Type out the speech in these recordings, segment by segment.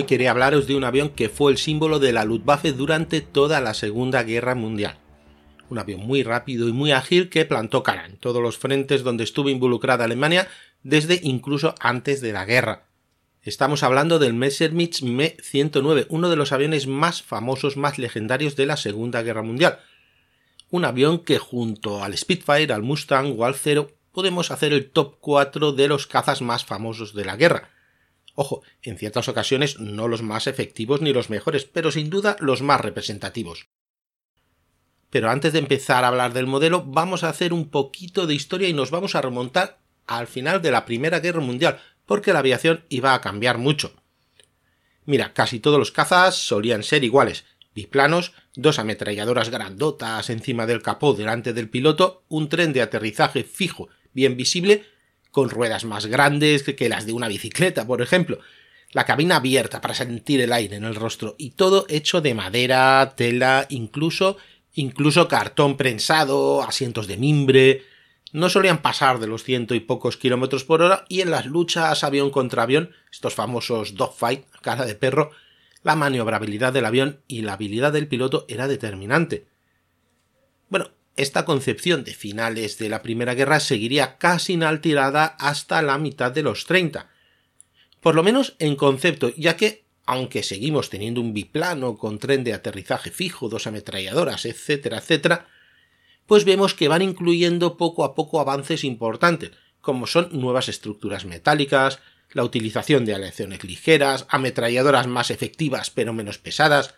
Hoy quería hablaros de un avión que fue el símbolo de la Luftwaffe durante toda la Segunda Guerra Mundial. Un avión muy rápido y muy ágil que plantó cara en todos los frentes donde estuvo involucrada Alemania desde incluso antes de la guerra. Estamos hablando del Messerschmitt Me 109, uno de los aviones más famosos, más legendarios de la Segunda Guerra Mundial. Un avión que junto al Spitfire, al Mustang o al Zero podemos hacer el top 4 de los cazas más famosos de la guerra Ojo, en ciertas ocasiones no los más efectivos ni los mejores, pero sin duda los más representativos. Pero antes de empezar a hablar del modelo, vamos a hacer un poquito de historia y nos vamos a remontar al final de la Primera Guerra Mundial, porque la aviación iba a cambiar mucho. Mira, casi todos los cazas solían ser iguales, biplanos, dos ametralladoras grandotas encima del capó delante del piloto, un tren de aterrizaje fijo bien visible con ruedas más grandes que las de una bicicleta, por ejemplo, la cabina abierta para sentir el aire en el rostro y todo hecho de madera, tela, incluso incluso cartón prensado, asientos de mimbre. No solían pasar de los ciento y pocos kilómetros por hora y en las luchas avión contra avión, estos famosos dogfight, cara de perro, la maniobrabilidad del avión y la habilidad del piloto era determinante. Bueno, esta concepción de finales de la Primera Guerra seguiría casi inalterada hasta la mitad de los 30. Por lo menos en concepto, ya que, aunque seguimos teniendo un biplano con tren de aterrizaje fijo, dos ametralladoras, etcétera, etcétera, pues vemos que van incluyendo poco a poco avances importantes, como son nuevas estructuras metálicas, la utilización de aleaciones ligeras, ametralladoras más efectivas pero menos pesadas,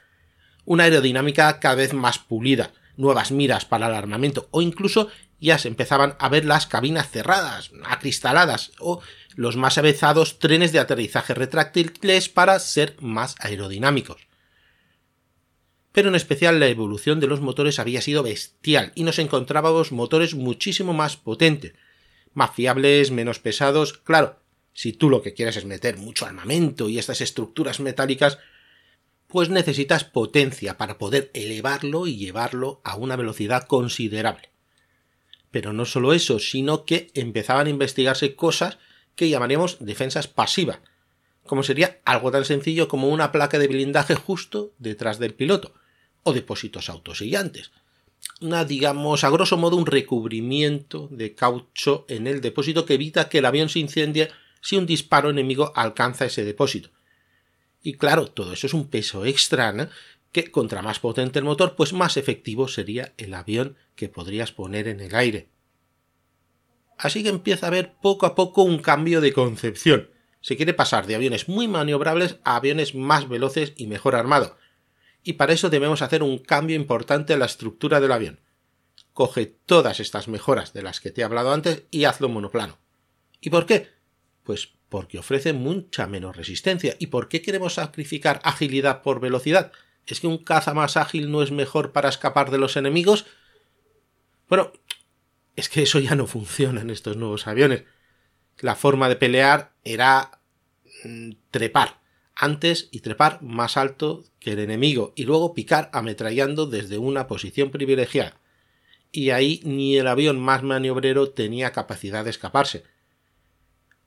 una aerodinámica cada vez más pulida, nuevas miras para el armamento o incluso ya se empezaban a ver las cabinas cerradas, acristaladas o los más avezados trenes de aterrizaje retráctiles para ser más aerodinámicos. Pero en especial la evolución de los motores había sido bestial y nos encontrábamos motores muchísimo más potentes, más fiables, menos pesados. Claro, si tú lo que quieres es meter mucho armamento y estas estructuras metálicas, pues necesitas potencia para poder elevarlo y llevarlo a una velocidad considerable. Pero no solo eso, sino que empezaban a investigarse cosas que llamaríamos defensas pasivas, como sería algo tan sencillo como una placa de blindaje justo detrás del piloto, o depósitos autosillantes. Una, digamos, a grosso modo, un recubrimiento de caucho en el depósito que evita que el avión se incendie si un disparo enemigo alcanza ese depósito. Y claro, todo eso es un peso extra, ¿no? que contra más potente el motor, pues más efectivo sería el avión que podrías poner en el aire. Así que empieza a haber poco a poco un cambio de concepción. Se quiere pasar de aviones muy maniobrables a aviones más veloces y mejor armados. Y para eso debemos hacer un cambio importante en la estructura del avión. Coge todas estas mejoras de las que te he hablado antes y hazlo monoplano. ¿Y por qué? Pues porque ofrece mucha menos resistencia. ¿Y por qué queremos sacrificar agilidad por velocidad? ¿Es que un caza más ágil no es mejor para escapar de los enemigos? Bueno, es que eso ya no funciona en estos nuevos aviones. La forma de pelear era mm, trepar antes y trepar más alto que el enemigo y luego picar ametrallando desde una posición privilegiada. Y ahí ni el avión más maniobrero tenía capacidad de escaparse.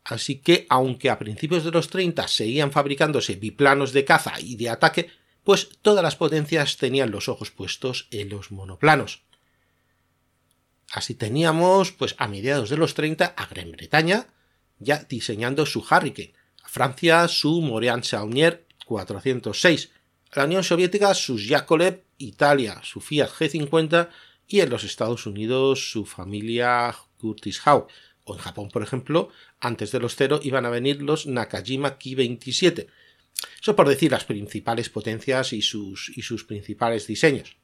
Así que, aunque a principios de los 30 seguían fabricándose biplanos de caza y de ataque, pues todas las potencias tenían los ojos puestos en los monoplanos. Así teníamos, pues a mediados de los 30, a Gran Bretaña ya diseñando su Hurricane, a Francia su Morean Saunier 406, a la Unión Soviética sus Yakolev, Italia su Fiat G50 y en los Estados Unidos su familia Curtis Howe, o en Japón, por ejemplo, antes de los cero iban a venir los Nakajima Ki-27. Eso por decir las principales potencias y sus, y sus principales diseños.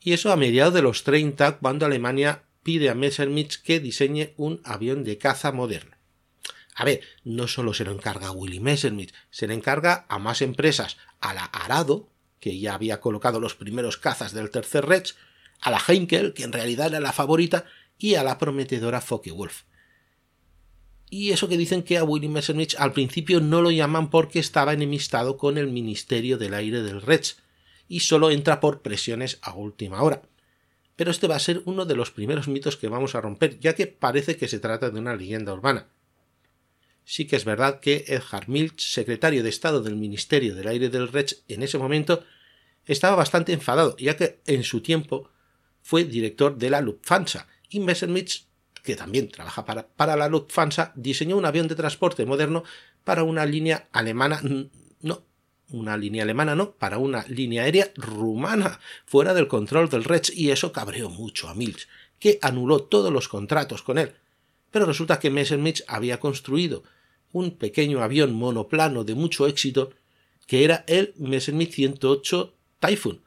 Y eso a mediados de los 30, cuando Alemania pide a Messerschmitt que diseñe un avión de caza moderno. A ver, no solo se lo encarga Willy Messerschmitt, se le encarga a más empresas, a la Arado, que ya había colocado los primeros cazas del tercer Reich, a la Heinkel, que en realidad era la favorita, y a la prometedora Focke-Wulf. Y eso que dicen que a Willy Messerschmitt al principio no lo llaman porque estaba enemistado con el Ministerio del Aire del Reich y solo entra por presiones a última hora. Pero este va a ser uno de los primeros mitos que vamos a romper, ya que parece que se trata de una leyenda urbana. Sí que es verdad que Edgar Milch, secretario de Estado del Ministerio del Aire del Reich en ese momento, estaba bastante enfadado, ya que en su tiempo fue director de la Lufthansa Messerschmitt, que también trabaja para, para la Lufthansa, diseñó un avión de transporte moderno para una línea alemana, no, una línea alemana no, para una línea aérea rumana, fuera del control del Reich, y eso cabreó mucho a Milch, que anuló todos los contratos con él. Pero resulta que Messerschmitt había construido un pequeño avión monoplano de mucho éxito, que era el Messerschmitt 108 Typhoon.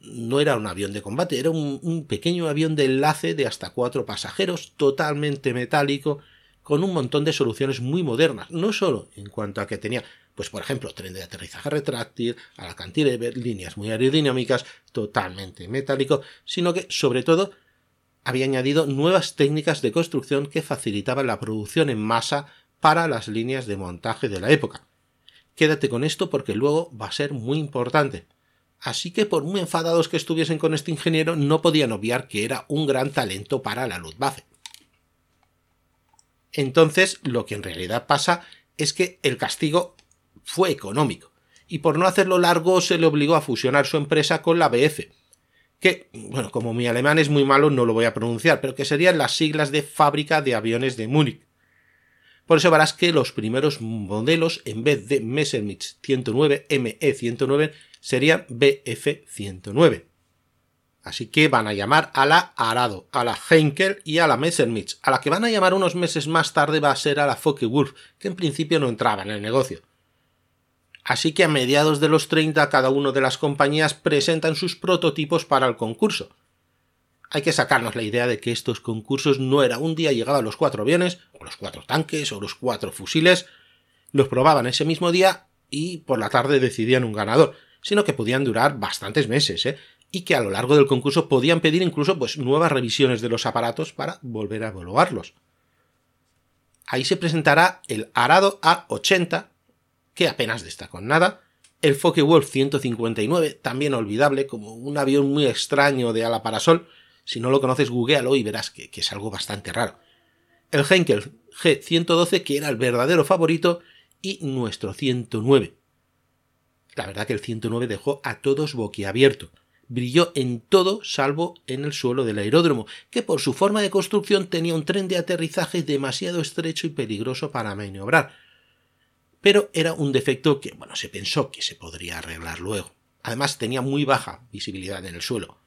No era un avión de combate, era un, pequeño avión de enlace de hasta cuatro pasajeros, totalmente metálico, con un montón de soluciones muy modernas, no solo en cuanto a que tenía, pues por ejemplo, tren de aterrizaje retráctil, a la cantilever, líneas muy aerodinámicas, totalmente metálico, sino que sobre todo había añadido nuevas técnicas de construcción que facilitaban la producción en masa para las líneas de montaje de la época. Quédate con esto porque luego va a ser muy importante. Así que por muy enfadados que estuviesen con este ingeniero, no podían obviar que era un gran talento para la Luftwaffe. Entonces, lo que en realidad pasa es que el castigo fue económico, y por no hacerlo largo se le obligó a fusionar su empresa con la BF, que, bueno, como mi alemán es muy malo, no lo voy a pronunciar, pero que serían las siglas de Fábrica de Aviones de Múnich. Por eso verás que los primeros modelos, en vez de Messerschmitt 109 ME109, serían BF109. Así que van a llamar a la Arado, a la Heinkel y a la Messerschmitt. A la que van a llamar unos meses más tarde va a ser a la Focke-Wulf, que en principio no entraba en el negocio. Así que a mediados de los 30 cada una de las compañías presentan sus prototipos para el concurso. Hay que sacarnos la idea de que estos concursos no era un día llegaban los cuatro aviones, o los cuatro tanques, o los cuatro fusiles, los probaban ese mismo día y por la tarde decidían un ganador, sino que podían durar bastantes meses, ¿eh? y que a lo largo del concurso podían pedir incluso pues, nuevas revisiones de los aparatos para volver a evaluarlos. Ahí se presentará el Arado A80, que apenas destacó en nada, el Focke-Wulf 159, también olvidable, como un avión muy extraño de ala parasol, si no lo conoces, googlealo y verás que, que es algo bastante raro. El Henkel G112, que era el verdadero favorito, y nuestro 109. La verdad que el 109 dejó a todos boquiabierto. Brilló en todo salvo en el suelo del aeródromo, que por su forma de construcción tenía un tren de aterrizaje demasiado estrecho y peligroso para maniobrar. Pero era un defecto que, bueno, se pensó que se podría arreglar luego. Además tenía muy baja visibilidad en el suelo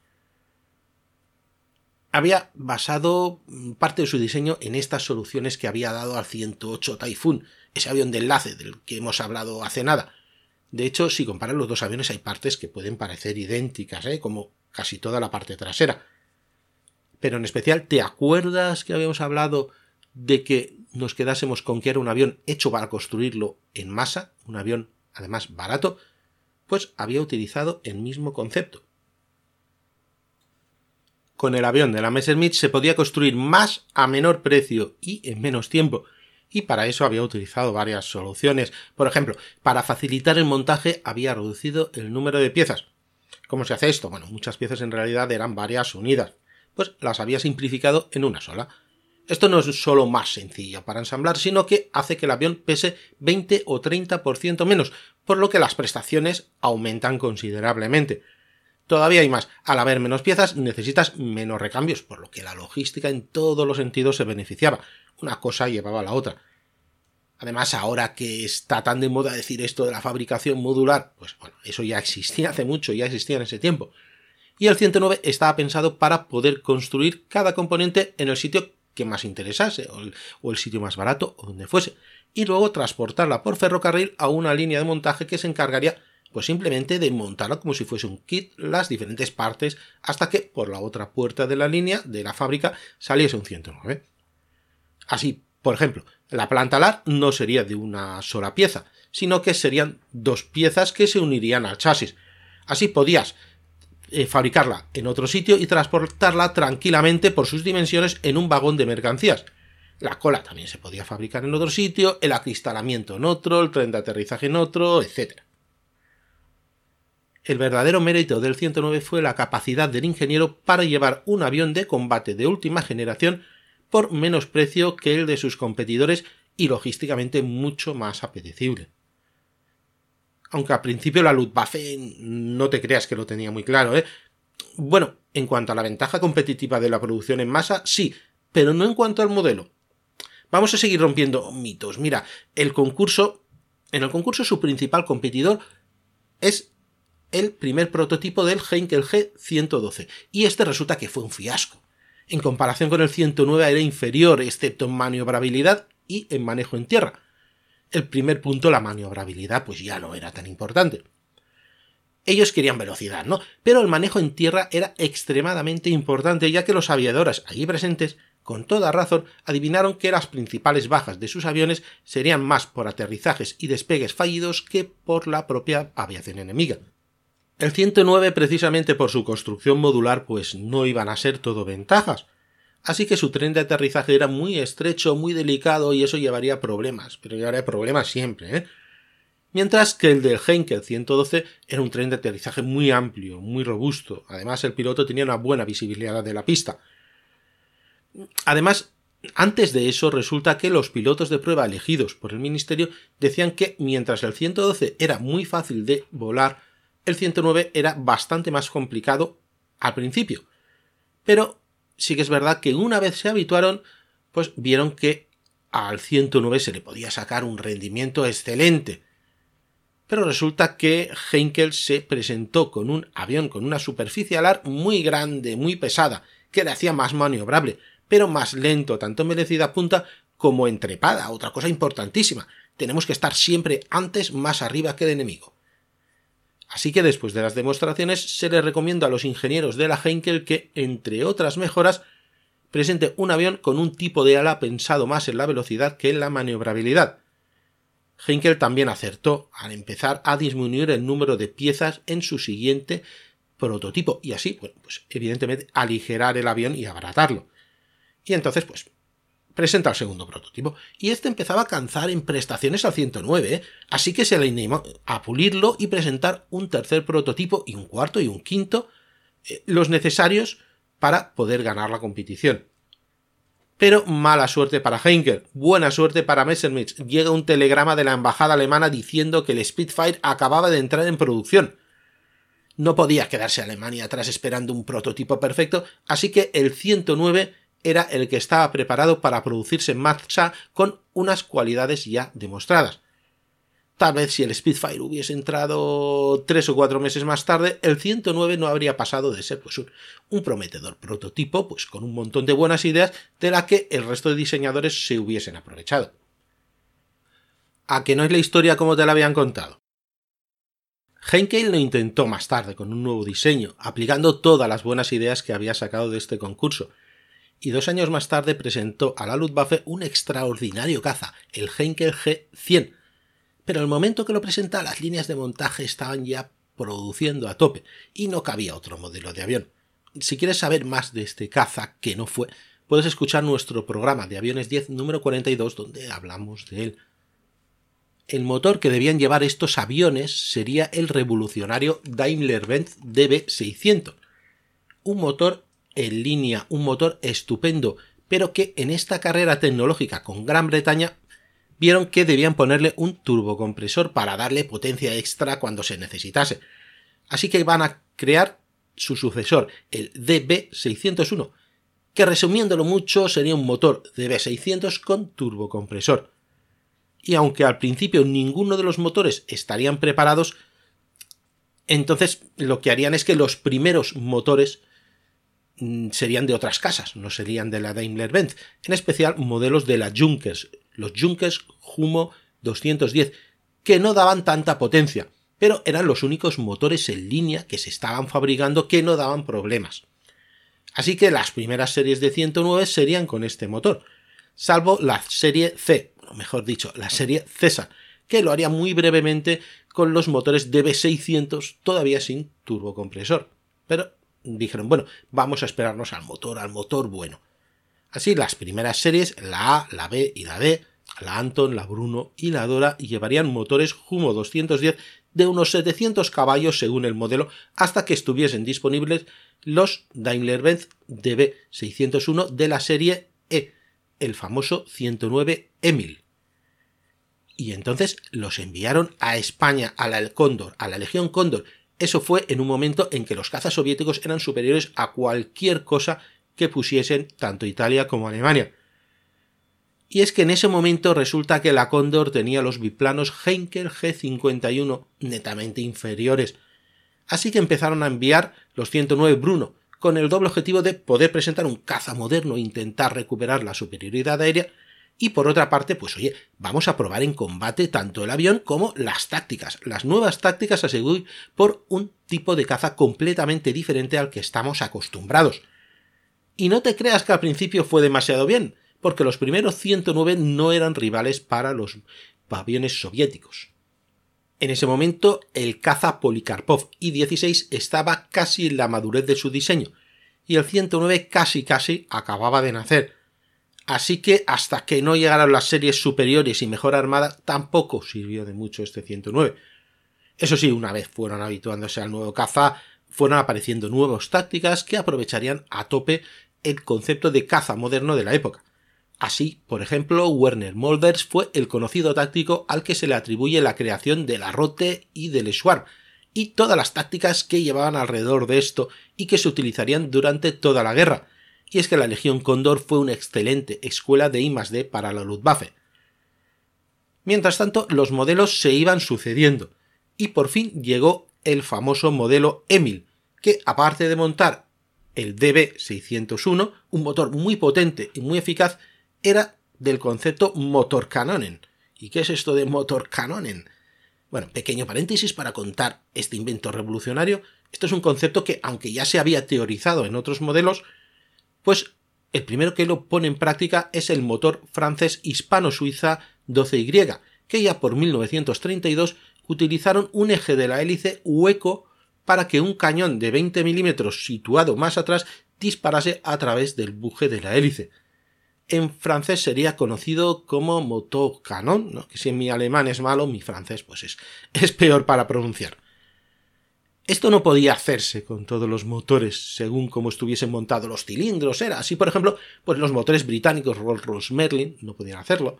había basado parte de su diseño en estas soluciones que había dado al 108 Typhoon, ese avión de enlace del que hemos hablado hace nada. De hecho, si comparan los dos aviones hay partes que pueden parecer idénticas, ¿eh? como casi toda la parte trasera. Pero en especial, ¿te acuerdas que habíamos hablado de que nos quedásemos con que era un avión hecho para construirlo en masa, un avión además barato? Pues había utilizado el mismo concepto con el avión de la Messerschmitt se podía construir más a menor precio y en menos tiempo, y para eso había utilizado varias soluciones. Por ejemplo, para facilitar el montaje había reducido el número de piezas. ¿Cómo se hace esto? Bueno, muchas piezas en realidad eran varias unidas, pues las había simplificado en una sola. Esto no es solo más sencillo para ensamblar, sino que hace que el avión pese 20 o 30% menos, por lo que las prestaciones aumentan considerablemente. Todavía hay más. Al haber menos piezas necesitas menos recambios, por lo que la logística en todos los sentidos se beneficiaba. Una cosa llevaba a la otra. Además, ahora que está tan de moda decir esto de la fabricación modular, pues bueno, eso ya existía hace mucho, ya existía en ese tiempo. Y el 109 estaba pensado para poder construir cada componente en el sitio que más interesase, o el, sitio más barato, o donde fuese, y luego transportarla por ferrocarril a una línea de montaje que se encargaría pues simplemente de montarlo como si fuese un kit, las diferentes partes, hasta que por la otra puerta de la línea de la fábrica saliese un 109. Así, por ejemplo, la planta alar no sería de una sola pieza, sino que serían dos piezas que se unirían al chasis. Así podías eh, fabricarla en otro sitio y transportarla tranquilamente por sus dimensiones en un vagón de mercancías. La cola también se podía fabricar en otro sitio, el acristalamiento en otro, el tren de aterrizaje en otro, etc. El verdadero mérito del 109 fue la capacidad del ingeniero para llevar un avión de combate de última generación por menos precio que el de sus competidores y logísticamente mucho más apetecible. Aunque al principio la Luftwaffe no te creas que lo tenía muy claro, ¿eh? Bueno, en cuanto a la ventaja competitiva de la producción en masa, sí, pero no en cuanto al modelo. Vamos a seguir rompiendo mitos. Mira, el concurso, en el concurso su principal competidor es el primer prototipo del Heinkel G112, y este resulta que fue un fiasco. En comparación con el 109 era inferior, excepto en maniobrabilidad y en manejo en tierra. El primer punto, la maniobrabilidad, pues ya no era tan importante. Ellos querían velocidad, ¿no? Pero el manejo en tierra era extremadamente importante, ya que los aviadores allí presentes, con toda razón, adivinaron que las principales bajas de sus aviones serían más por aterrizajes y despegues fallidos que por la propia aviación enemiga. El 109, precisamente por su construcción modular, pues no iban a ser todo ventajas. Así que su tren de aterrizaje era muy estrecho, muy delicado y eso llevaría problemas, pero llevaría problemas siempre, ¿eh? Mientras que el del Heinkel 112 era un tren de aterrizaje muy amplio, muy robusto. Además, el piloto tenía una buena visibilidad de la pista. Además, antes de eso, resulta que los pilotos de prueba elegidos por el Ministerio decían que mientras el 112 era muy fácil de volar, el 109 era bastante más complicado al principio. Pero sí que es verdad que una vez se habituaron, pues vieron que al 109 se le podía sacar un rendimiento excelente. Pero resulta que Heinkel se presentó con un avión con una superficie alar muy grande, muy pesada, que le hacía más maniobrable, pero más lento, tanto en velocidad punta como en trepada, otra cosa importantísima. Tenemos que estar siempre antes más arriba que el enemigo. Así que después de las demostraciones se le recomienda a los ingenieros de la Heinkel que, entre otras mejoras, presente un avión con un tipo de ala pensado más en la velocidad que en la maniobrabilidad. Heinkel también acertó al empezar a disminuir el número de piezas en su siguiente prototipo y así, bueno, pues evidentemente aligerar el avión y abaratarlo. Y entonces, pues presenta el segundo prototipo. Y este empezaba a canzar en prestaciones al 109, ¿eh? así que se le animó a pulirlo y presentar un tercer prototipo y un cuarto y un quinto, eh, los necesarios para poder ganar la competición. Pero mala suerte para Heinkel, buena suerte para Messerschmitt. Llega un telegrama de la embajada alemana diciendo que el Spitfire acababa de entrar en producción. No podía quedarse Alemania atrás esperando un prototipo perfecto, así que el 109 era el que estaba preparado para producirse en marcha con unas cualidades ya demostradas. Tal vez si el Spitfire hubiese entrado tres o cuatro meses más tarde, el 109 no habría pasado de ser pues, un, prometedor prototipo, pues con un montón de buenas ideas de la que el resto de diseñadores se hubiesen aprovechado. ¿A que no es la historia como te la habían contado? Heinkel lo intentó más tarde con un nuevo diseño, aplicando todas las buenas ideas que había sacado de este concurso, y dos años más tarde presentó a la Luftwaffe un extraordinario caza, el Heinkel G100. Pero al momento que lo presenta, las líneas de montaje estaban ya produciendo a tope y no cabía otro modelo de avión. Si quieres saber más de este caza que no fue, puedes escuchar nuestro programa de aviones 10 número 42 donde hablamos de él. El motor que debían llevar estos aviones sería el revolucionario Daimler-Benz DB600, un motor en línea, un motor estupendo, pero que en esta carrera tecnológica con Gran Bretaña vieron que debían ponerle un turbocompresor para darle potencia extra cuando se necesitase. Así que van a crear su sucesor, el DB601, que resumiéndolo mucho sería un motor DB600 con turbocompresor. Y aunque al principio ninguno de los motores estarían preparados, entonces lo que harían es que los primeros motores serían de otras casas, no serían de la Daimler-Benz, en especial modelos de la Junkers, los Junkers Humo 210, que no daban tanta potencia, pero eran los únicos motores en línea que se estaban fabricando que no daban problemas. Así que las primeras series de 109 serían con este motor, salvo la serie C, o mejor dicho, la serie César, que lo haría muy brevemente con los motores DB600 todavía sin turbocompresor. Pero dijeron, bueno, vamos a esperarnos al motor, al motor bueno. Así las primeras series, la A, la B y la D, la Anton, la Bruno y la Dora llevarían motores Humo 210 de unos 700 caballos según el modelo hasta que estuviesen disponibles los Daimler-Benz DB601 de la serie E, el famoso 109 Emil, y entonces los enviaron a España, a la Cóndor, a la Legión Cóndor. Eso fue en un momento en que los cazas soviéticos eran superiores a cualquier cosa que pusiesen tanto Italia como Alemania. Y es que en ese momento resulta que la Cóndor tenía los biplanos Heinkel G51 netamente inferiores. Así que empezaron a enviar los 109 Bruno, con el doble objetivo de poder presentar un caza moderno e intentar recuperar la superioridad aérea, y por otra parte, pues oye, vamos a probar en combate tanto el avión como las tácticas, las nuevas tácticas a seguir por un tipo de caza completamente diferente al que estamos acostumbrados. Y no te creas que al principio fue demasiado bien, porque los primeros 109 no eran rivales para los aviones soviéticos. En ese momento, el caza Polikarpov I-16 estaba casi en la madurez de su diseño, y el 109 casi casi acababa de nacer. Así que hasta que no llegaran las series superiores y mejor armada, tampoco sirvió de mucho este 109. Eso sí, una vez fueron habituándose al nuevo caza, fueron apareciendo nuevas tácticas que aprovecharían a tope el concepto de caza moderno de la época. Así, por ejemplo, Werner Molders fue el conocido táctico al que se le atribuye la creación de la Rote y del Schwarm, y todas las tácticas que llevaban alrededor de esto y que se utilizarían durante toda la guerra. Y es que la Legión Cóndor fue una excelente escuela de I+D para la Luftwaffe. Mientras tanto, los modelos se iban sucediendo, y por fin llegó el famoso modelo Emil, que aparte de montar el DB601, un motor muy potente y muy eficaz, era del concepto motor canonen. ¿Y qué es esto de motor canonen? Bueno, pequeño paréntesis para contar este invento revolucionario. Esto es un concepto que, aunque ya se había teorizado en otros modelos, pues el primero que lo pone en práctica es el motor francés hispano-suiza 12Y, que ya por 1932 utilizaron un eje de la hélice hueco para que un cañón de 20 milímetros situado más atrás disparase a través del buje de la hélice en francés sería conocido como motor canon, ¿no? que si mi alemán es malo, mi francés pues es, es peor para pronunciar. Esto no podía hacerse con todos los motores según como estuviesen montados los cilindros, era así, por ejemplo, pues los motores británicos Rolls-Royce Merlin no podían hacerlo,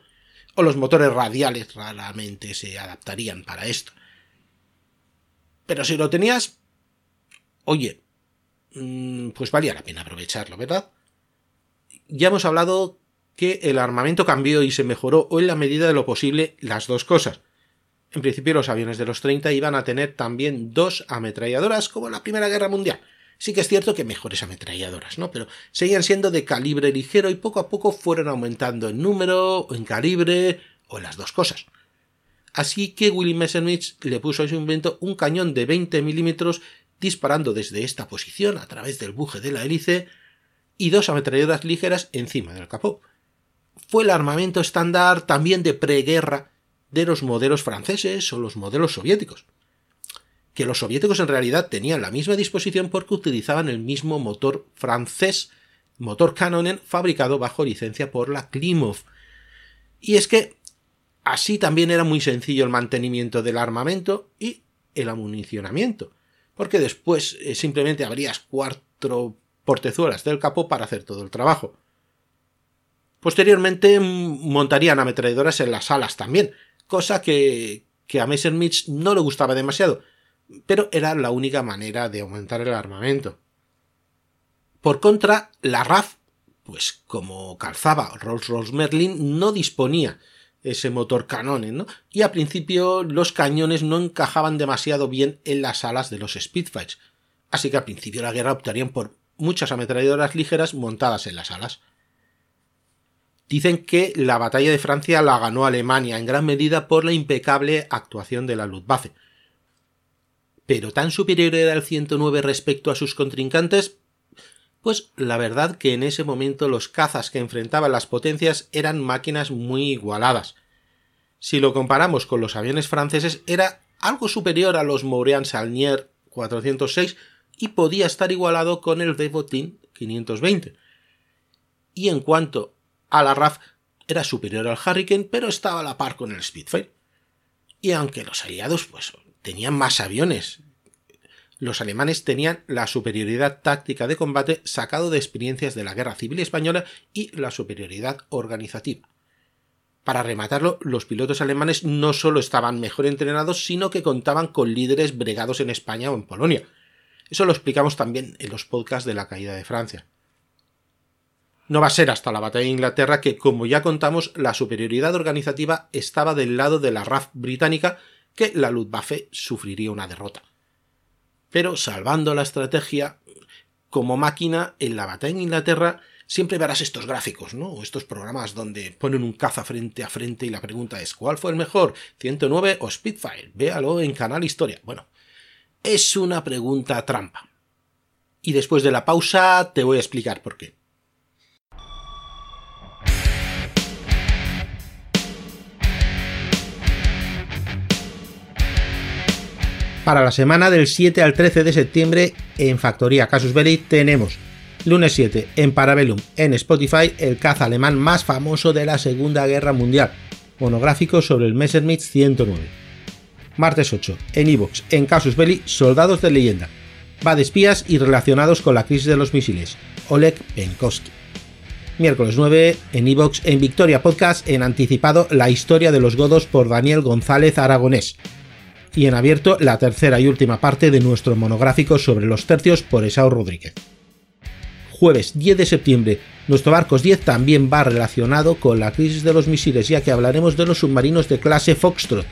o los motores radiales raramente se adaptarían para esto. Pero si lo tenías, oye, mm, pues valía la pena aprovecharlo, ¿verdad? Ya hemos hablado que el armamento cambió y se mejoró o en la medida de lo posible las dos cosas. En principio los aviones de los 30 iban a tener también dos ametralladoras como en la Primera Guerra Mundial. Sí que es cierto que mejores ametralladoras, ¿no? Pero seguían siendo de calibre ligero y poco a poco fueron aumentando en número, en calibre, o en las dos cosas. Así que Willy Messerschmitt le puso a su invento un cañón de 20 milímetros disparando desde esta posición a través del buje de la hélice y dos ametralladoras ligeras encima del capó fue el armamento estándar también de preguerra de los modelos franceses o los modelos soviéticos. Que los soviéticos en realidad tenían la misma disposición porque utilizaban el mismo motor francés, motor Canonen, fabricado bajo licencia por la Klimov. Y es que así también era muy sencillo el mantenimiento del armamento y el amunicionamiento, porque después eh, simplemente abrías cuatro portezuelas del capó para hacer todo el trabajo. Posteriormente montarían ametralladoras en las alas también, cosa que, que a Messerschmitt no le gustaba demasiado, pero era la única manera de aumentar el armamento. Por contra, la RAF, pues como calzaba Rolls-Royce Merlin, no disponía ese motor canones, ¿no? Y a principio los cañones no encajaban demasiado bien en las alas de los Spitfires, así que al principio de la guerra optarían por muchas ametralladoras ligeras montadas en las alas. Dicen que la batalla de Francia la ganó Alemania en gran medida por la impecable actuación de la Luftwaffe. Pero tan superior era el 109 respecto a sus contrincantes, pues la verdad que en ese momento los cazas que enfrentaban las potencias eran máquinas muy igualadas. Si lo comparamos con los aviones franceses era algo superior a los Mourian Salnier 406 y podía estar igualado con el Devotin 520. Y en cuanto a la RAF era superior al Hurricane, pero estaba a la par con el Spitfire. Y aunque los aliados pues, tenían más aviones, los alemanes tenían la superioridad táctica de combate sacado de experiencias de la Guerra Civil Española y la superioridad organizativa. Para rematarlo, los pilotos alemanes no solo estaban mejor entrenados, sino que contaban con líderes bregados en España o en Polonia. Eso lo explicamos también en los podcasts de la caída de Francia. No va a ser hasta la batalla de Inglaterra que, como ya contamos, la superioridad organizativa estaba del lado de la RAF británica que la Luftwaffe sufriría una derrota. Pero salvando la estrategia, como máquina, en la batalla en Inglaterra siempre verás estos gráficos, ¿no? O estos programas donde ponen un caza frente a frente y la pregunta es ¿cuál fue el mejor? ¿109 o Spitfire? Véalo en Canal Historia. Bueno, es una pregunta trampa. Y después de la pausa te voy a explicar por qué. Para la semana del 7 al 13 de septiembre en Factoría Casus Belli tenemos lunes 7 en Parabellum en Spotify el caza alemán más famoso de la Segunda Guerra Mundial, monográfico sobre el Messerschmitt 109. Martes 8 en Evox en Casus Belli Soldados de leyenda, va de espías y relacionados con la crisis de los misiles, Oleg Penkowski. Miércoles 9 en Evox en Victoria Podcast en anticipado La historia de los godos por Daniel González Aragonés y en abierto la tercera y última parte de nuestro monográfico sobre los tercios por Esao Rodríguez. Jueves 10 de septiembre, nuestro Barcos 10 también va relacionado con la crisis de los misiles, ya que hablaremos de los submarinos de clase Foxtrot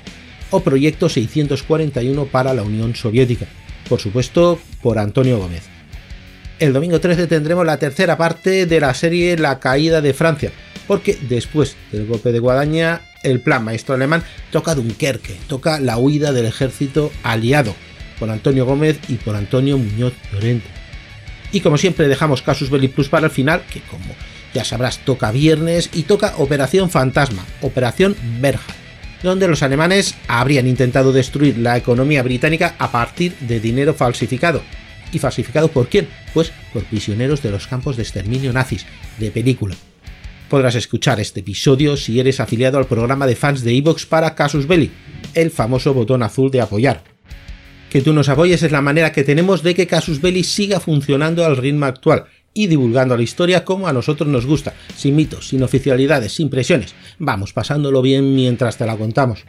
o Proyecto 641 para la Unión Soviética, por supuesto por Antonio Gómez. El domingo 13 tendremos la tercera parte de la serie La caída de Francia, porque después del golpe de Guadaña el plan maestro alemán toca Dunkerque, toca la huida del ejército aliado por Antonio Gómez y por Antonio Muñoz Llorente. Y como siempre dejamos Casus Belli Plus para el final, que como ya sabrás toca viernes y toca Operación Fantasma, Operación Berja, donde los alemanes habrían intentado destruir la economía británica a partir de dinero falsificado. ¿Y falsificado por quién? Pues por prisioneros de los campos de exterminio nazis, de película podrás escuchar este episodio si eres afiliado al programa de fans de Evox para Casus Belli, el famoso botón azul de apoyar. Que tú nos apoyes es la manera que tenemos de que Casus Belli siga funcionando al ritmo actual y divulgando la historia como a nosotros nos gusta, sin mitos, sin oficialidades, sin presiones. Vamos pasándolo bien mientras te la contamos.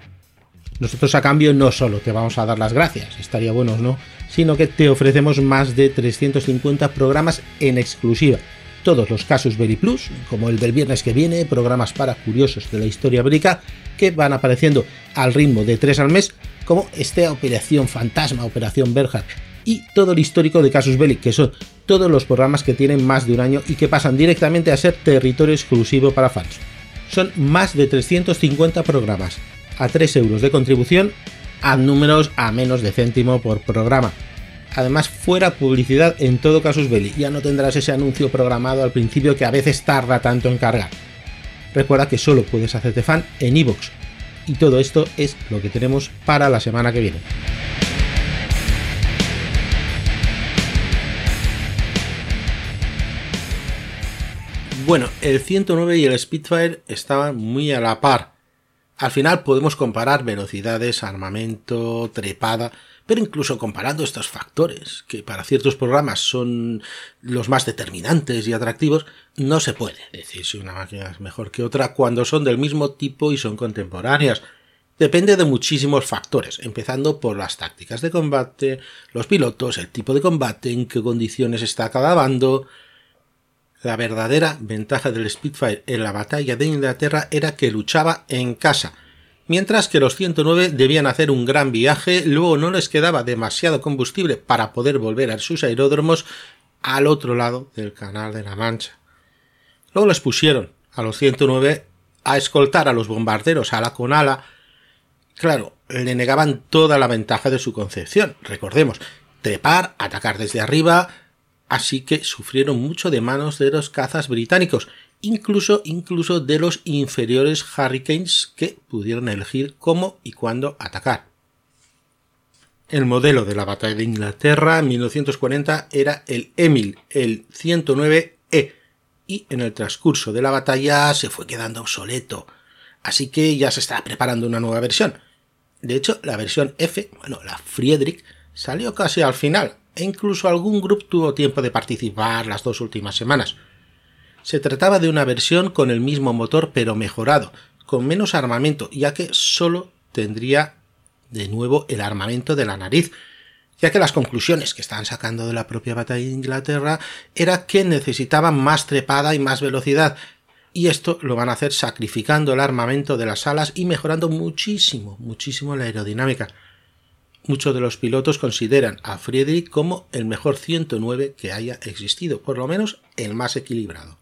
Nosotros a cambio no solo te vamos a dar las gracias, estaría bueno no, sino que te ofrecemos más de 350 programas en exclusiva todos los casos Belly Plus, como el del viernes que viene, programas para curiosos de la historia bélica, que van apareciendo al ritmo de tres al mes, como esta Operación Fantasma, Operación Berger, y todo el histórico de Casus Belli, que son todos los programas que tienen más de un año y que pasan directamente a ser territorio exclusivo para fans. Son más de 350 programas, a 3 euros de contribución, a números a menos de céntimo por programa Además, fuera publicidad en todo Casus Belli, ya no tendrás ese anuncio programado al principio que a veces tarda tanto en cargar. Recuerda que solo puedes hacerte fan en iVoox. Y todo esto es lo que tenemos para la semana que viene. Bueno, el 109 y el Spitfire estaban muy a la par. Al final podemos comparar velocidades, armamento, trepada, pero incluso comparando estos factores, que para ciertos programas son los más determinantes y atractivos, no se puede decir si una máquina es mejor que otra cuando son del mismo tipo y son contemporáneas. Depende de muchísimos factores, empezando por las tácticas de combate, los pilotos, el tipo de combate, en qué condiciones está cada bando. La verdadera ventaja del Spitfire en la batalla de Inglaterra era que luchaba en casa, Mientras que los 109 debían hacer un gran viaje, luego no les quedaba demasiado combustible para poder volver a sus aeródromos al otro lado del Canal de la Mancha. Luego les pusieron a los 109 a escoltar a los bombarderos a la Conala. Claro, le negaban toda la ventaja de su concepción. Recordemos, trepar, atacar desde arriba, así que sufrieron mucho de manos de los cazas británicos incluso, incluso de los inferiores Hurricanes que pudieron elegir cómo y cuándo atacar. El modelo de la batalla de Inglaterra en 1940 era el Emil, el 109E, y en el transcurso de la batalla se fue quedando obsoleto, así que ya se estaba preparando una nueva versión. De hecho, la versión F, bueno, la Friedrich, salió casi al final, e incluso algún grupo tuvo tiempo de participar las dos últimas semanas. Se trataba de una versión con el mismo motor pero mejorado, con menos armamento, ya que solo tendría de nuevo el armamento de la nariz, ya que las conclusiones que estaban sacando de la propia batalla de Inglaterra era que necesitaban más trepada y más velocidad, y esto lo van a hacer sacrificando el armamento de las alas y mejorando muchísimo, muchísimo la aerodinámica. Muchos de los pilotos consideran a Friedrich como el mejor 109 que haya existido, por lo menos el más equilibrado.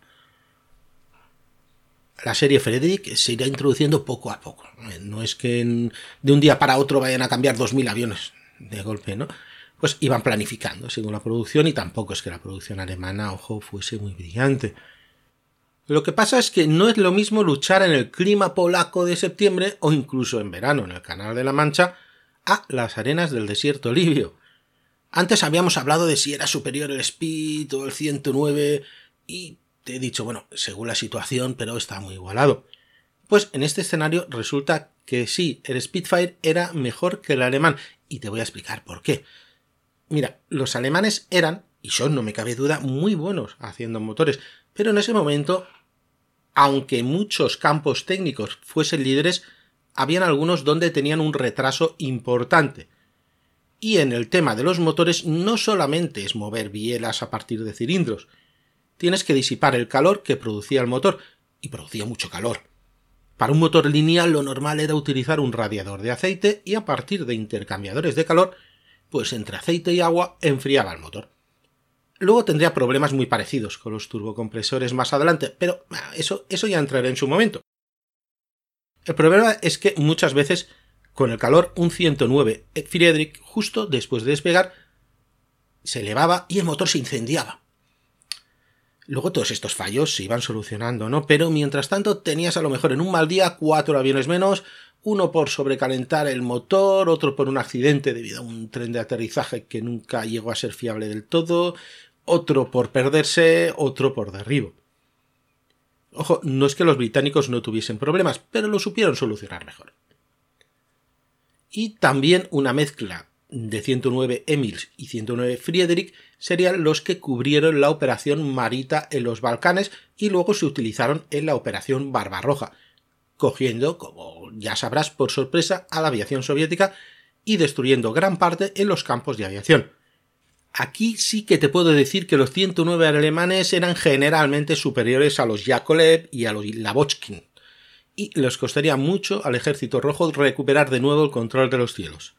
La serie Friedrich se irá introduciendo poco a poco. No es que de un día para otro vayan a cambiar 2.000 aviones de golpe, ¿no? Pues iban planificando según la producción y tampoco es que la producción alemana, ojo, fuese muy brillante. Lo que pasa es que no es lo mismo luchar en el clima polaco de septiembre o incluso en verano en el Canal de la Mancha a las arenas del desierto libio. Antes habíamos hablado de si era superior el Speed o el 109 y he dicho, bueno, según la situación, pero está muy igualado. Pues en este escenario resulta que sí, el Spitfire era mejor que el alemán y te voy a explicar por qué. Mira, los alemanes eran, y son, no me cabe duda, muy buenos haciendo motores, pero en ese momento aunque muchos campos técnicos fuesen líderes, habían algunos donde tenían un retraso importante. Y en el tema de los motores no solamente es mover bielas a partir de cilindros, tienes que disipar el calor que producía el motor, y producía mucho calor. Para un motor lineal lo normal era utilizar un radiador de aceite y a partir de intercambiadores de calor, pues entre aceite y agua enfriaba el motor. Luego tendría problemas muy parecidos con los turbocompresores más adelante, pero ah, eso, eso ya entrará en su momento. El problema es que muchas veces con el calor un 109 eh, Friedrich justo después de despegar se elevaba y el motor se incendiaba. Luego todos estos fallos se iban solucionando, ¿no? Pero mientras tanto tenías a lo mejor en un mal día cuatro aviones menos, uno por sobrecalentar el motor, otro por un accidente debido a un tren de aterrizaje que nunca llegó a ser fiable del todo, otro por perderse, otro por derribo. Ojo, no es que los británicos no tuviesen problemas, pero lo supieron solucionar mejor. Y también una mezcla de 109 Emils y 109 Friedrich serían los que cubrieron la operación Marita en los Balcanes y luego se utilizaron en la operación Barbarroja, cogiendo, como ya sabrás, por sorpresa a la aviación soviética y destruyendo gran parte en los campos de aviación. Aquí sí que te puedo decir que los 109 alemanes eran generalmente superiores a los Yakolev y a los Lavochkin, y les costaría mucho al ejército rojo recuperar de nuevo el control de los cielos.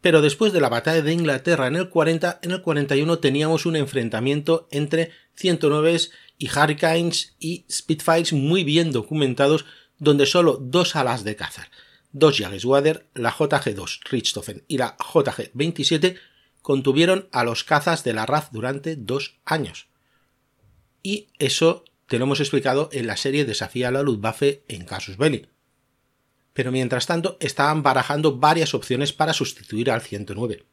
Pero después de la batalla de Inglaterra en el 40, en el 41 teníamos un enfrentamiento entre 109 y Hurricanes y Spitfires muy bien documentados, donde solo dos alas de caza, dos Jageswader, la JG-2 Richthofen y la JG-27 contuvieron a los cazas de la RAF durante dos años. Y eso te lo hemos explicado en la serie Desafía a la Luftwaffe en Casus Belli. Pero mientras tanto estaban barajando varias opciones para sustituir al 109.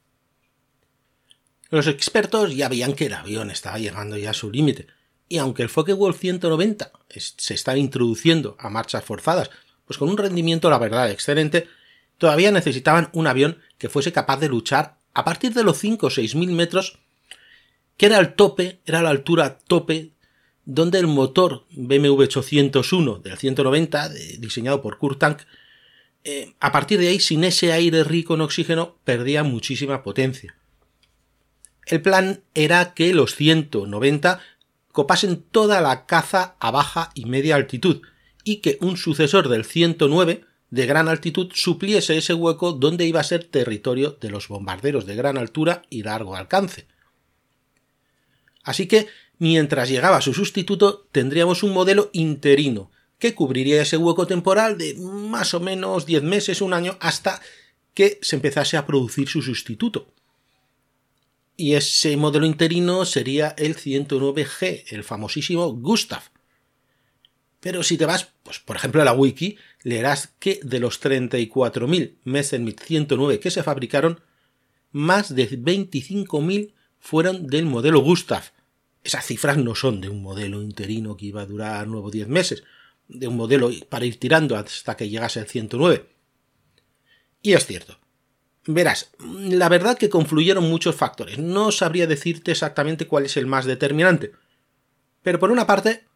Los expertos ya veían que el avión estaba llegando ya a su límite, y aunque el Focke-Wulf 190 se está introduciendo a marchas forzadas, pues con un rendimiento la verdad excelente, todavía necesitaban un avión que fuese capaz de luchar a partir de los 5 o 6 mil metros, que era el tope, era la altura tope, donde el motor BMW 801 del 190, diseñado por Kurt Tank, eh, a partir de ahí, sin ese aire rico en oxígeno, perdía muchísima potencia. El plan era que los 190 copasen toda la caza a baja y media altitud, y que un sucesor del 109 de gran altitud supliese ese hueco donde iba a ser territorio de los bombarderos de gran altura y largo alcance. Así que, mientras llegaba su sustituto, tendríamos un modelo interino, que cubriría ese hueco temporal de más o menos 10 meses, un año, hasta que se empezase a producir su sustituto. Y ese modelo interino sería el 109G, el famosísimo Gustav, pero si te vas, pues por ejemplo a la wiki, leerás que de los 34.000 Messerschmitt 109 que se fabricaron, más de 25.000 fueron del modelo Gustav. Esas cifras no son de un modelo interino que iba a durar nuevo 10 meses, de un modelo para ir tirando hasta que llegase el 109. Y es cierto. Verás, la verdad que confluyeron muchos factores. No sabría decirte exactamente cuál es el más determinante. Pero por una parte,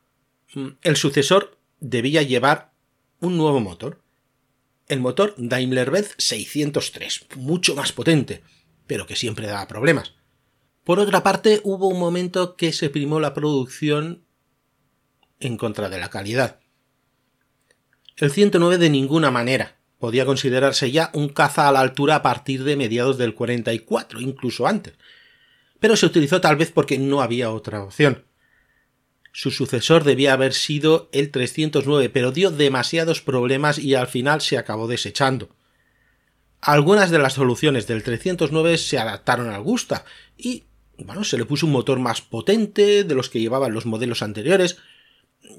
Mm, el sucesor debía llevar un nuevo motor. El motor Daimler-Benz 603, mucho más potente, pero que siempre daba problemas. Por otra parte, hubo un momento que se primó la producción en contra de la calidad. El 109 de ninguna manera podía considerarse ya un caza a la altura a partir de mediados del 44, incluso antes. Pero se utilizó tal vez porque no había otra opción. Su sucesor debía haber sido el 309, pero dio demasiados problemas y al final se acabó desechando. Algunas de las soluciones del 309 se adaptaron al Gusta y, bueno, se le puso un motor más potente de los que llevaban los modelos anteriores,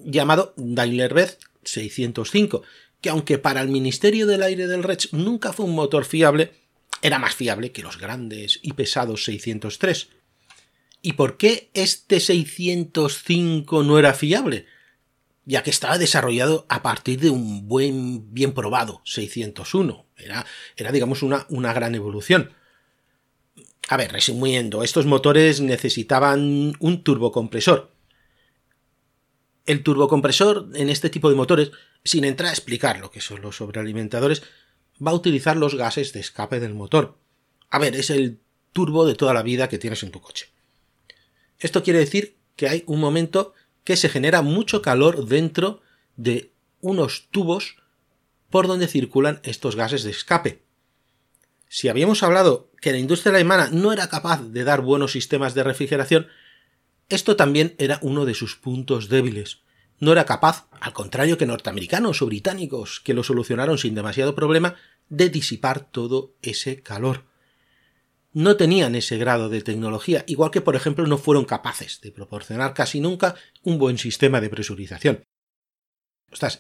llamado Daimler-Benz 605, que aunque para el Ministerio del Aire del Reich nunca fue un motor fiable, era más fiable que los grandes y pesados 603. ¿Y por qué este 605 no era fiable? Ya que estaba desarrollado a partir de un buen, bien probado 601. Era, era digamos, una, una gran evolución. A ver, resumiendo, estos motores necesitaban un turbocompresor. El turbocompresor en este tipo de motores, sin entrar a explicar lo que son los sobrealimentadores, va a utilizar los gases de escape del motor. A ver, es el turbo de toda la vida que tienes en tu coche. Esto quiere decir que hay un momento que se genera mucho calor dentro de unos tubos por donde circulan estos gases de escape. Si habíamos hablado que la industria alemana no era capaz de dar buenos sistemas de refrigeración, esto también era uno de sus puntos débiles. No era capaz, al contrario que norteamericanos o británicos, que lo solucionaron sin demasiado problema, de disipar todo ese calor no tenían ese grado de tecnología, igual que por ejemplo no fueron capaces de proporcionar casi nunca un buen sistema de presurización.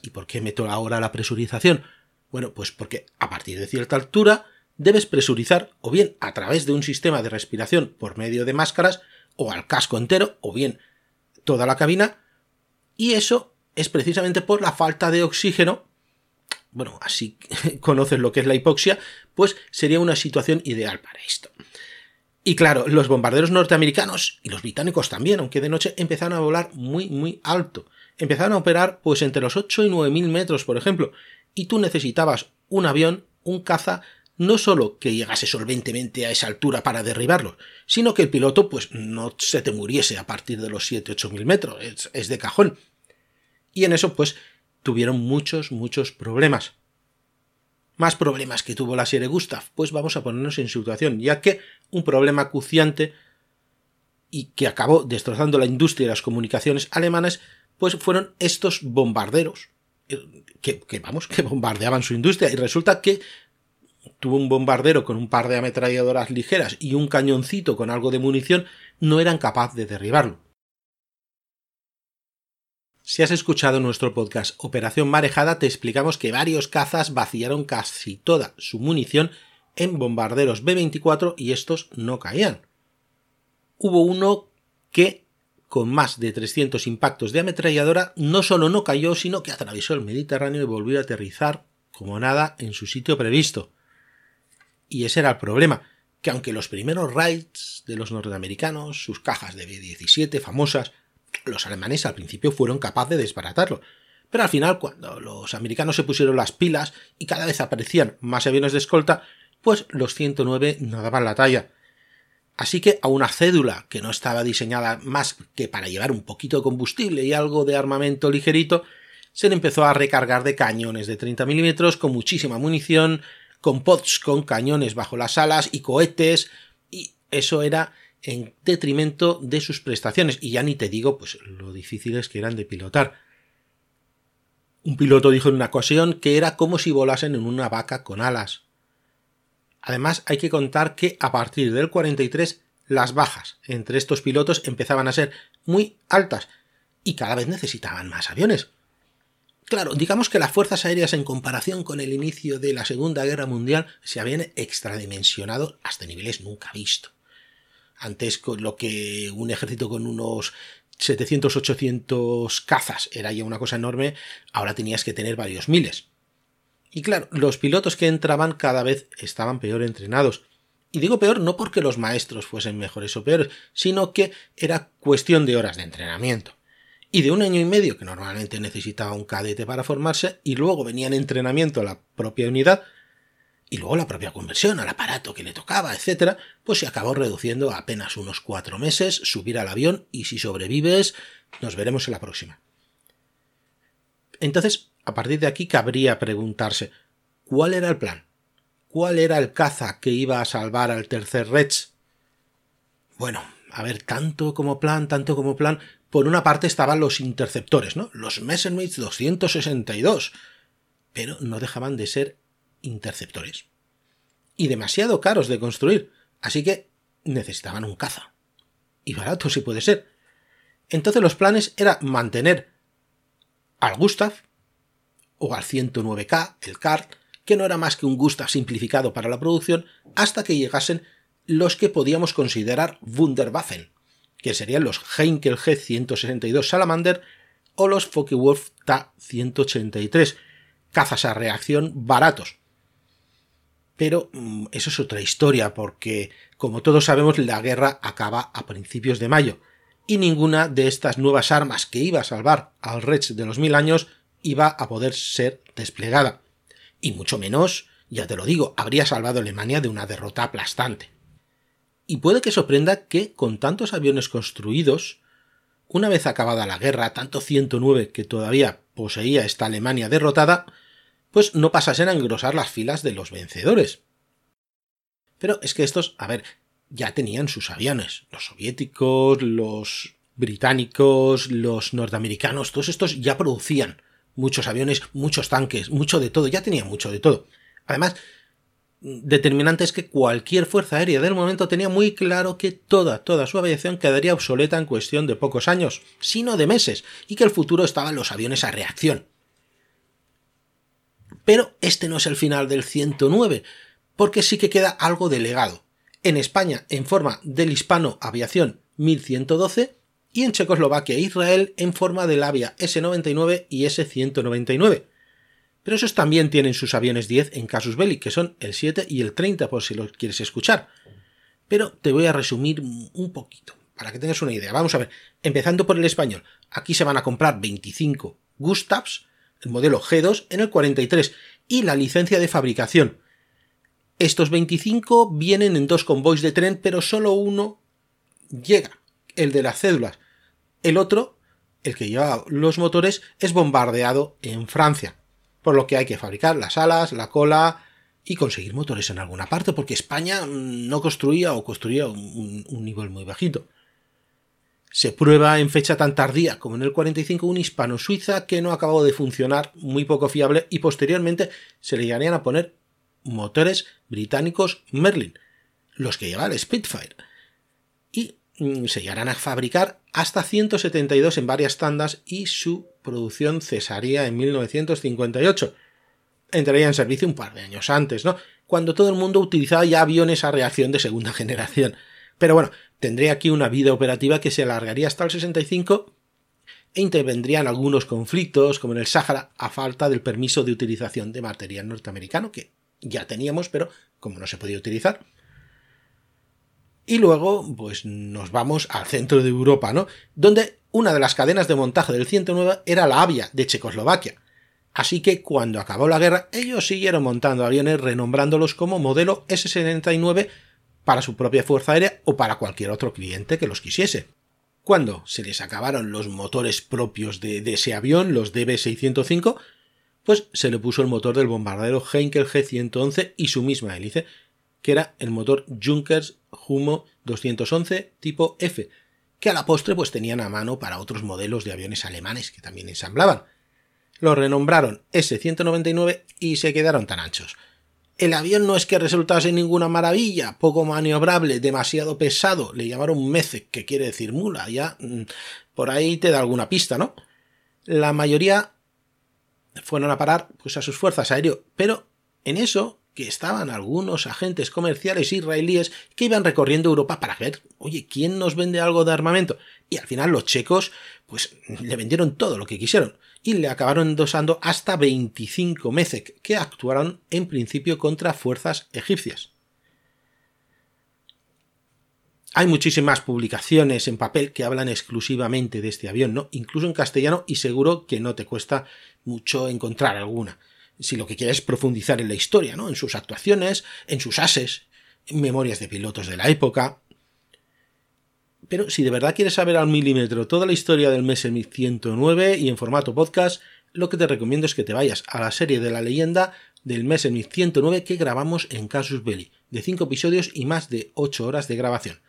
¿y por qué meto ahora la presurización? Bueno, pues porque a partir de cierta altura debes presurizar o bien a través de un sistema de respiración por medio de máscaras o al casco entero o bien toda la cabina y eso es precisamente por la falta de oxígeno bueno, así conoces lo que es la hipoxia, pues sería una situación ideal para esto. Y claro, los bombarderos norteamericanos y los británicos también, aunque de noche empezaron a volar muy, muy alto. Empezaron a operar pues entre los 8 y 9 mil metros, por ejemplo, y tú necesitabas un avión, un caza, no solo que llegase solventemente a esa altura para derribarlo, sino que el piloto pues no se te muriese a partir de los 7-8 mil metros, es, es de cajón. Y en eso pues tuvieron muchos, muchos problemas. Más problemas que tuvo la serie Gustav, pues vamos a ponernos en situación, ya que un problema acuciante y que acabó destrozando la industria y las comunicaciones alemanas, pues fueron estos bombarderos, eh, que, que, vamos, que bombardeaban su industria, y resulta que tuvo un bombardero con un par de ametralladoras ligeras y un cañoncito con algo de munición, no eran capaces de derribarlo. Si has escuchado nuestro podcast Operación Marejada, te explicamos que varios cazas vaciaron casi toda su munición en bombarderos B-24 y estos no caían. Hubo uno que, con más de 300 impactos de ametralladora, no solo no cayó, sino que atravesó el Mediterráneo y volvió a aterrizar como nada en su sitio previsto. Y ese era el problema, que aunque los primeros raids de los norteamericanos, sus cajas de B-17 famosas, los alemanes al principio fueron capaces de desbaratarlo. Pero al final, cuando los americanos se pusieron las pilas y cada vez aparecían más aviones de escolta, pues los 109 no daban la talla. Así que a una cédula que no estaba diseñada más que para llevar un poquito de combustible y algo de armamento ligerito, se le empezó a recargar de cañones de 30 milímetros con muchísima munición, con pods con cañones bajo las alas y cohetes, y eso era en detrimento de sus prestaciones. Y ya ni te digo, pues lo difíciles que eran de pilotar. Un piloto dijo en una ocasión que era como si volasen en una vaca con alas. Además, hay que contar que a partir del 43 las bajas entre estos pilotos empezaban a ser muy altas y cada vez necesitaban más aviones. Claro, digamos que las fuerzas aéreas en comparación con el inicio de la Segunda Guerra Mundial se habían extradimensionado hasta niveles nunca vistos. Antes con lo que un ejército con unos 700, 800 cazas era ya una cosa enorme, ahora tenías que tener varios miles. Y claro, los pilotos que entraban cada vez estaban peor entrenados. Y digo peor no porque los maestros fuesen mejores o peores, sino que era cuestión de horas de entrenamiento. Y de un año y medio, que normalmente necesitaba un cadete para formarse, y luego venía en entrenamiento a la propia unidad, y luego la propia conversión al aparato que le tocaba, etc., pues se acabó reduciendo a apenas unos cuatro meses, subir al avión, y si sobrevives, nos veremos en la próxima. Entonces, a partir de aquí cabría preguntarse, ¿cuál era el plan? ¿Cuál era el caza que iba a salvar al tercer Rex? Bueno, a ver, tanto como plan, tanto como plan, por una parte estaban los interceptores, ¿no? Los Messerschmitt 262, pero no dejaban de ser interceptores. Y demasiado caros de construir, así que necesitaban un caza. Y barato si puede ser. Entonces los planes era mantener al Gustav o al 109K, el CART, que no era más que un Gustav simplificado para la producción, hasta que llegasen los que podíamos considerar Wunderwaffen, que serían los Heinkel G162 Salamander o los Focke-Wulf Ta-183, cazas a reacción baratos. Pero mm, eso es otra historia, porque, como todos sabemos, la guerra acaba a principios de mayo, y ninguna de estas nuevas armas que iba a salvar al Reich de los mil años iba a poder ser desplegada. Y mucho menos, ya te lo digo, habría salvado Alemania de una derrota aplastante. Y puede que sorprenda que, con tantos aviones construidos, una vez acabada la guerra, tanto 109 que todavía poseía esta Alemania derrotada, pues no pasasen a engrosar las filas de los vencedores. Pero es que estos, a ver, ya tenían sus aviones. Los soviéticos, los británicos, los norteamericanos, todos estos ya producían muchos aviones, muchos tanques, mucho de todo, ya tenían mucho de todo. Además, determinante es que cualquier fuerza aérea del momento tenía muy claro que toda, toda su aviación quedaría obsoleta en cuestión de pocos años, sino de meses, y que el futuro estaba en los aviones a reacción. Pero este no es el final del 109, porque sí que queda algo de legado. En España, en forma del Hispano Aviación 1112, y en Checoslovaquia e Israel en forma del Avia S-99 y S-199 pero esos también tienen sus aviones 10 en casus belli, que son el 7 y el 30 por si los quieres escuchar. Pero te voy a resumir un poquito, para que tengas una idea. Vamos a ver, empezando por el español. Aquí se van a comprar 25 Gustavs, el modelo G2, en el 43, y la licencia de fabricación. Estos 25 vienen en dos convoys de tren, pero solo uno llega, el de las cédulas. El otro, el que lleva los motores, es bombardeado en Francia por lo que hay que fabricar las alas, la cola y conseguir motores en alguna parte, porque España mm, no construía o construía un, nivel muy bajito. Se prueba en fecha tan tardía como en el 45 un hispano-suiza que no acabó de funcionar, muy poco fiable, y posteriormente se le llegarían a poner motores británicos Merlin, los que lleva el Spitfire. Y mm, se llegarán a fabricar hasta 172 en varias tandas y su producción cesaría en 1958. Entraría en servicio un par de años antes, ¿no? Cuando todo el mundo utilizaba ya aviones a reacción de segunda generación. Pero bueno, tendría aquí una vida operativa que se alargaría hasta el 65 e intervendrían algunos conflictos, como en el Sáhara, a falta del permiso de utilización de material norteamericano, que ya teníamos, pero como no se podía utilizar. Y luego, pues nos vamos al centro de Europa, ¿no? Donde una de las cadenas de montaje del 109 era la Avia de Checoslovaquia. Así que cuando acabó la guerra, ellos siguieron montando aviones renombrándolos como modelo S-79 para su propia fuerza aérea o para cualquier otro cliente que los quisiese. Cuando se les acabaron los motores propios de, ese avión, los DB605, pues se le puso el motor del bombardero Heinkel G111 y su misma hélice, que era el motor Junkers Humo 211 tipo F, que a la postre pues tenían a mano para otros modelos de aviones alemanes que también ensamblaban. Lo renombraron S-199 y se quedaron tan anchos. El avión no es que resultase ninguna maravilla, poco maniobrable, demasiado pesado, le llamaron Mece, que quiere decir mula, ya mm, por ahí te da alguna pista, ¿no? La mayoría fueron a parar pues a sus fuerzas aéreas, pero en eso que estaban algunos agentes comerciales israelíes que iban recorriendo Europa para ver, oye, ¿quién nos vende algo de armamento? Y al final los checos, pues le vendieron todo lo que quisieron y le acabaron endosando hasta 25 Mezek, que actuaron en principio contra fuerzas egipcias. Hay muchísimas publicaciones en papel que hablan exclusivamente de este avión, ¿no? Incluso en castellano y seguro que no te cuesta mucho encontrar alguna. Si lo que quieres es profundizar en la historia, ¿no? En sus actuaciones, en sus ases, en memorias de pilotos de la época. Pero si de verdad quieres saber al milímetro toda la historia del Messerschmitt 109 y en formato podcast, lo que te recomiendo es que te vayas a la serie de la leyenda del Messerschmitt 109 que grabamos en Casus Belli, de 5 episodios y más de 8 horas de grabación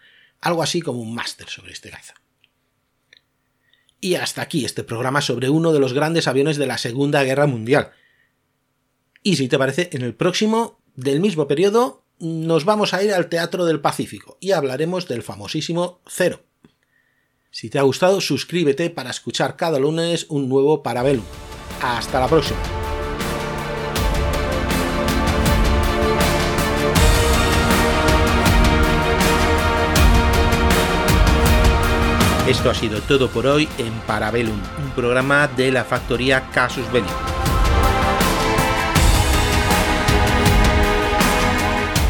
algo así como un máster sobre este caza. Y hasta aquí este programa sobre uno de los grandes aviones de la Segunda Guerra Mundial. Y si te parece, en el próximo, del mismo periodo, nos vamos a ir al Teatro del Pacífico y hablaremos del famosísimo Cero. Si te ha gustado, suscríbete para escuchar cada lunes un nuevo Parabellum. Hasta la próxima. Esto ha sido todo por hoy en Parabellum, un programa de la factoría Casus Belli.